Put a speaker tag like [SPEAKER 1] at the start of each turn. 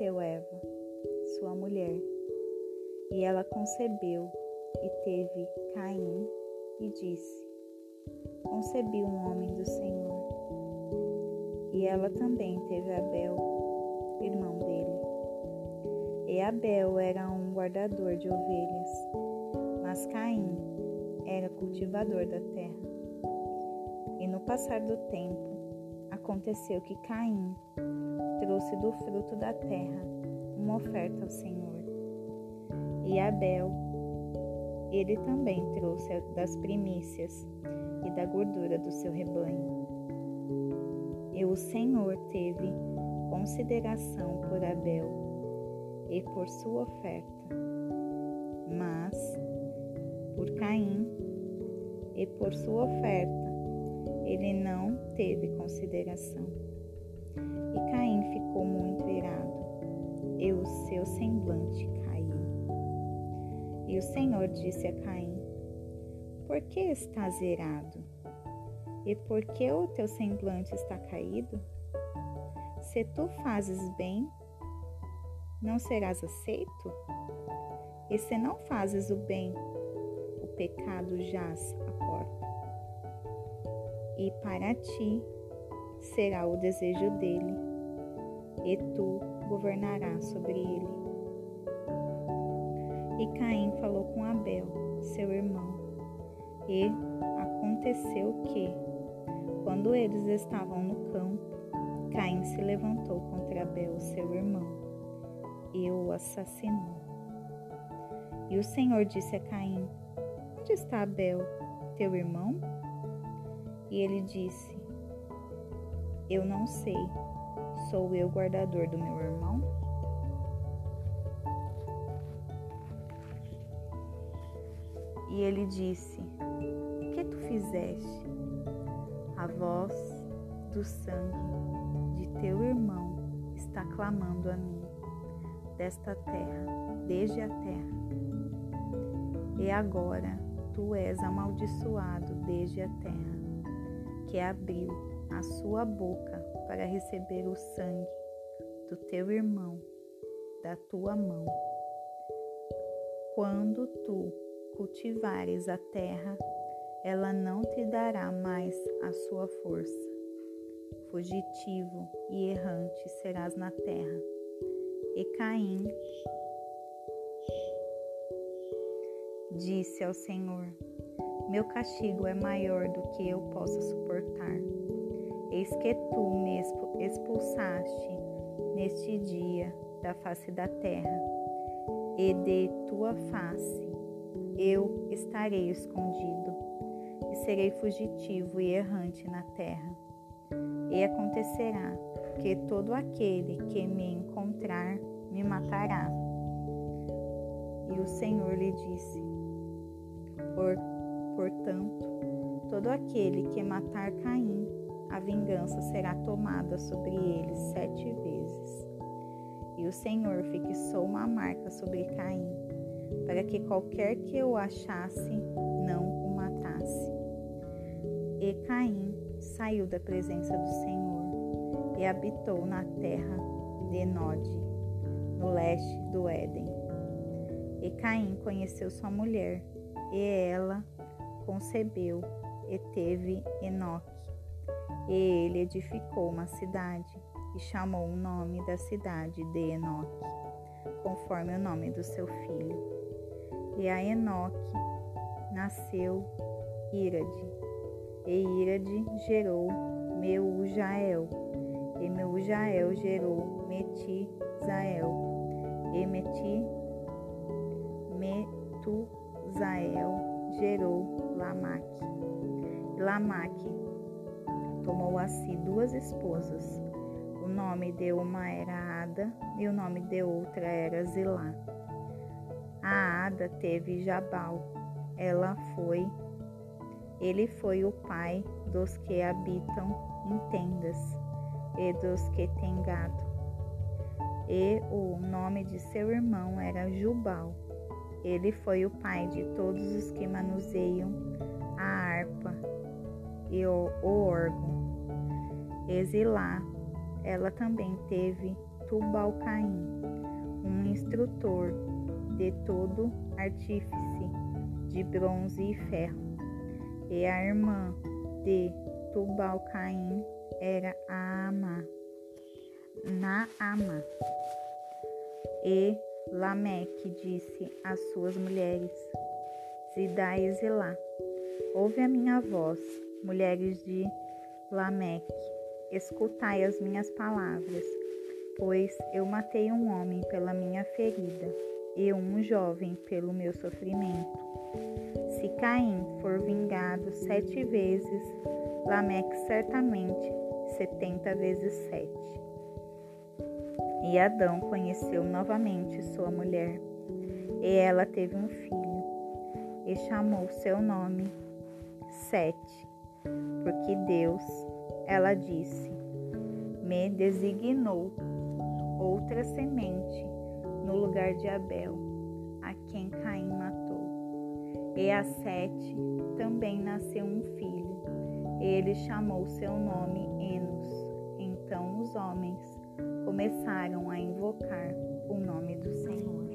[SPEAKER 1] apareceu Eva, sua mulher, e ela concebeu e teve Caim e disse: Concebi um homem do Senhor. E ela também teve Abel, irmão dele. E Abel era um guardador de ovelhas, mas Caim era cultivador da terra. E no passar do tempo, aconteceu que Caim trouxe do fruto da terra uma oferta ao Senhor. E Abel, ele também trouxe das primícias e da gordura do seu rebanho. E o Senhor teve consideração por Abel e por sua oferta, mas por Caim e por sua oferta ele não teve consideração. Muito irado, e o seu semblante caiu. E o Senhor disse a Caim: Por que estás irado? E por que o teu semblante está caído? Se tu fazes bem, não serás aceito? E se não fazes o bem, o pecado jaz à porta. E para ti será o desejo dele, e tu governarás sobre ele. E Caim falou com Abel, seu irmão, e aconteceu que, quando eles estavam no campo, Caim se levantou contra Abel, seu irmão, e o assassinou. E o Senhor disse a Caim: Onde está Abel, teu irmão? E ele disse: Eu não sei, sou eu guardador do meu irmão? E ele disse: Que tu fizeste? A voz do sangue de teu irmão está clamando a mim, desta terra, desde a terra. E agora tu és amaldiçoado desde a terra, que abriu a sua boca para receber o sangue do teu irmão da tua mão. Quando tu cultivares a terra, ela não te dará mais a sua força. Fugitivo e errante serás na terra. E Caim disse ao Senhor: Meu castigo é maior do que eu possa suportar. Eis que tu me expulsaste neste dia da face da terra, e de tua face eu estarei escondido, e serei fugitivo e errante na terra. E acontecerá que todo aquele que me encontrar me matará. E o Senhor lhe disse: Por, Portanto, todo aquele que matar Caim, a vingança será tomada sobre ele sete vezes. E o Senhor fixou uma marca sobre Caim, para que qualquer que o achasse não o matasse. E Caim saiu da presença do Senhor e habitou na terra de Nod, no leste do Éden. E Caim conheceu sua mulher, e ela concebeu e teve Enoque. E ele edificou uma cidade e chamou o nome da cidade de Enoque, conforme o nome do seu filho. E a Enoque nasceu Irade, e Irade gerou Meujael, e Meujael gerou Metizael, e Meti Metuzael gerou Lamaque. Lamaque tomou a si duas esposas. O nome de uma era Ada e o nome de outra era Zilá. A Ada teve Jabal. Ela foi ele foi o pai dos que habitam em tendas e dos que têm gado. E o nome de seu irmão era Jubal. Ele foi o pai de todos os que manuseiam a harpa e o, o órgão. Exilá, ela também teve Tubal-Caim, um instrutor de todo artífice de bronze e ferro. E a irmã de Tubal-Caim era Ama, Naama. E Lameque disse às suas mulheres, Zidá e Zilá, ouve a minha voz, mulheres de Lameque, escutai as minhas palavras, pois eu matei um homem pela minha ferida e um jovem pelo meu sofrimento. Se Caim for vingado sete vezes, Lameque certamente setenta vezes sete. E Adão conheceu novamente sua mulher, e ela teve um filho, e chamou seu nome Sete, porque Deus, ela disse, me designou outra semente no lugar de Abel, a quem Caim matou. E a Sete também nasceu um filho, ele chamou seu nome Enos. Então os homens começaram a invocar o nome do Senhor.